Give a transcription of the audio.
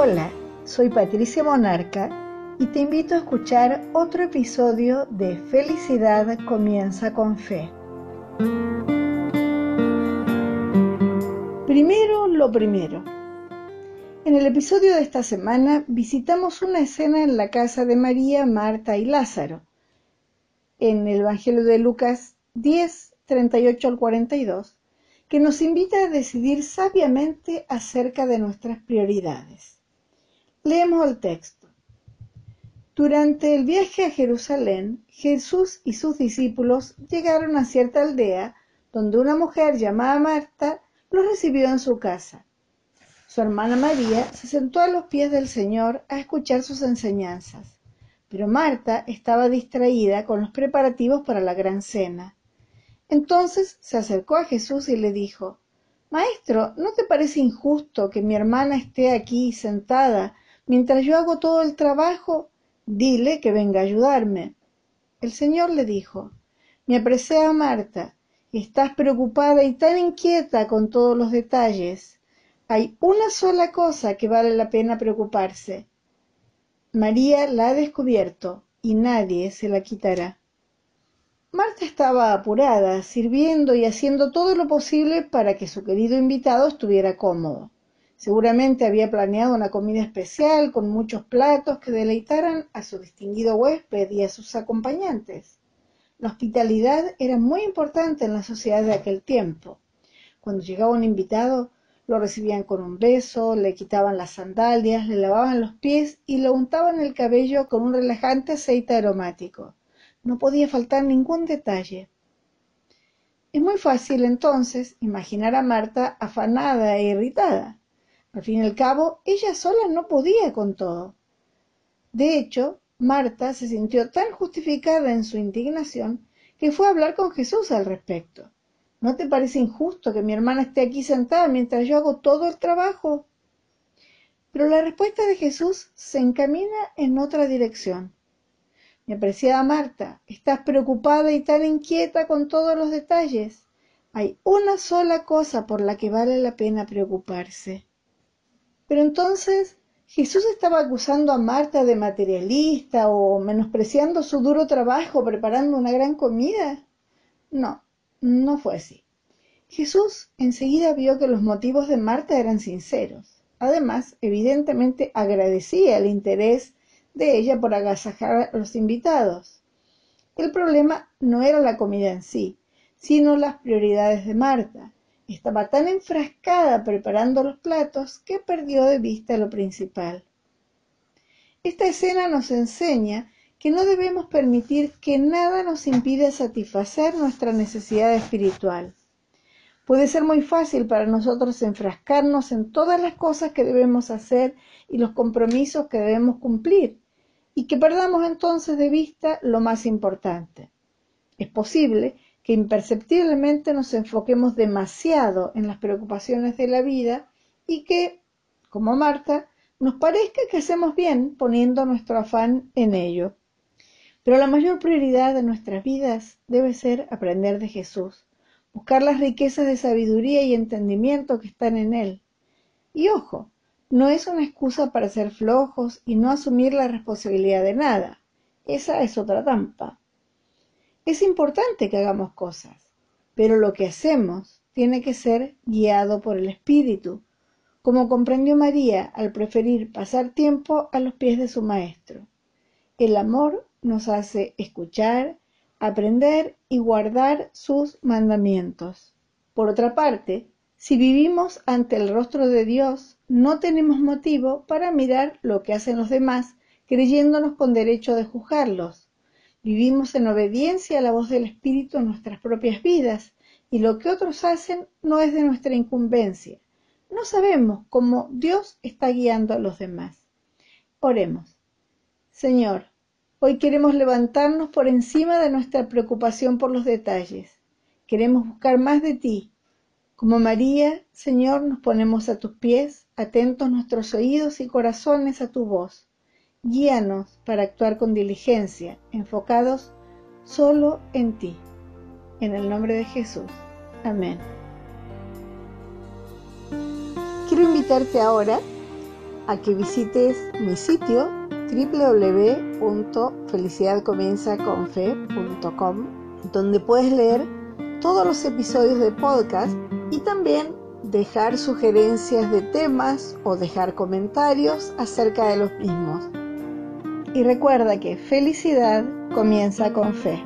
Hola, soy Patricia Monarca y te invito a escuchar otro episodio de Felicidad comienza con fe. Primero lo primero. En el episodio de esta semana visitamos una escena en la casa de María, Marta y Lázaro. En el Evangelio de Lucas 10, 38 al 42, que nos invita a decidir sabiamente acerca de nuestras prioridades. Leemos el texto. Durante el viaje a Jerusalén, Jesús y sus discípulos llegaron a cierta aldea donde una mujer llamada Marta los recibió en su casa. Su hermana María se sentó a los pies del Señor a escuchar sus enseñanzas, pero Marta estaba distraída con los preparativos para la gran cena. Entonces se acercó a Jesús y le dijo, Maestro, ¿no te parece injusto que mi hermana esté aquí sentada Mientras yo hago todo el trabajo, dile que venga a ayudarme. El Señor le dijo, mi apreciada Marta, estás preocupada y tan inquieta con todos los detalles. Hay una sola cosa que vale la pena preocuparse. María la ha descubierto y nadie se la quitará. Marta estaba apurada, sirviendo y haciendo todo lo posible para que su querido invitado estuviera cómodo. Seguramente había planeado una comida especial con muchos platos que deleitaran a su distinguido huésped y a sus acompañantes. La hospitalidad era muy importante en la sociedad de aquel tiempo. Cuando llegaba un invitado, lo recibían con un beso, le quitaban las sandalias, le lavaban los pies y lo untaban el cabello con un relajante aceite aromático. No podía faltar ningún detalle. Es muy fácil entonces imaginar a Marta afanada e irritada. Al fin y al cabo, ella sola no podía con todo. De hecho, Marta se sintió tan justificada en su indignación que fue a hablar con Jesús al respecto. ¿No te parece injusto que mi hermana esté aquí sentada mientras yo hago todo el trabajo? Pero la respuesta de Jesús se encamina en otra dirección. Mi apreciada Marta, estás preocupada y tan inquieta con todos los detalles. Hay una sola cosa por la que vale la pena preocuparse. Pero entonces Jesús estaba acusando a Marta de materialista o menospreciando su duro trabajo preparando una gran comida. No, no fue así. Jesús enseguida vio que los motivos de Marta eran sinceros. Además, evidentemente agradecía el interés de ella por agasajar a los invitados. El problema no era la comida en sí, sino las prioridades de Marta. Estaba tan enfrascada preparando los platos que perdió de vista lo principal. Esta escena nos enseña que no debemos permitir que nada nos impida satisfacer nuestra necesidad espiritual. Puede ser muy fácil para nosotros enfrascarnos en todas las cosas que debemos hacer y los compromisos que debemos cumplir, y que perdamos entonces de vista lo más importante. Es posible que imperceptiblemente nos enfoquemos demasiado en las preocupaciones de la vida y que, como Marta, nos parezca que hacemos bien poniendo nuestro afán en ello. Pero la mayor prioridad de nuestras vidas debe ser aprender de Jesús, buscar las riquezas de sabiduría y entendimiento que están en Él. Y ojo, no es una excusa para ser flojos y no asumir la responsabilidad de nada. Esa es otra trampa. Es importante que hagamos cosas, pero lo que hacemos tiene que ser guiado por el Espíritu, como comprendió María al preferir pasar tiempo a los pies de su Maestro. El amor nos hace escuchar, aprender y guardar sus mandamientos. Por otra parte, si vivimos ante el rostro de Dios, no tenemos motivo para mirar lo que hacen los demás, creyéndonos con derecho de juzgarlos. Vivimos en obediencia a la voz del Espíritu en nuestras propias vidas y lo que otros hacen no es de nuestra incumbencia. No sabemos cómo Dios está guiando a los demás. Oremos. Señor, hoy queremos levantarnos por encima de nuestra preocupación por los detalles. Queremos buscar más de ti. Como María, Señor, nos ponemos a tus pies, atentos nuestros oídos y corazones a tu voz. Guíanos para actuar con diligencia, enfocados solo en ti. En el nombre de Jesús. Amén. Quiero invitarte ahora a que visites mi sitio www.felicidadcomienzaconfe.com donde puedes leer todos los episodios de podcast y también dejar sugerencias de temas o dejar comentarios acerca de los mismos. Y recuerda que felicidad comienza con fe.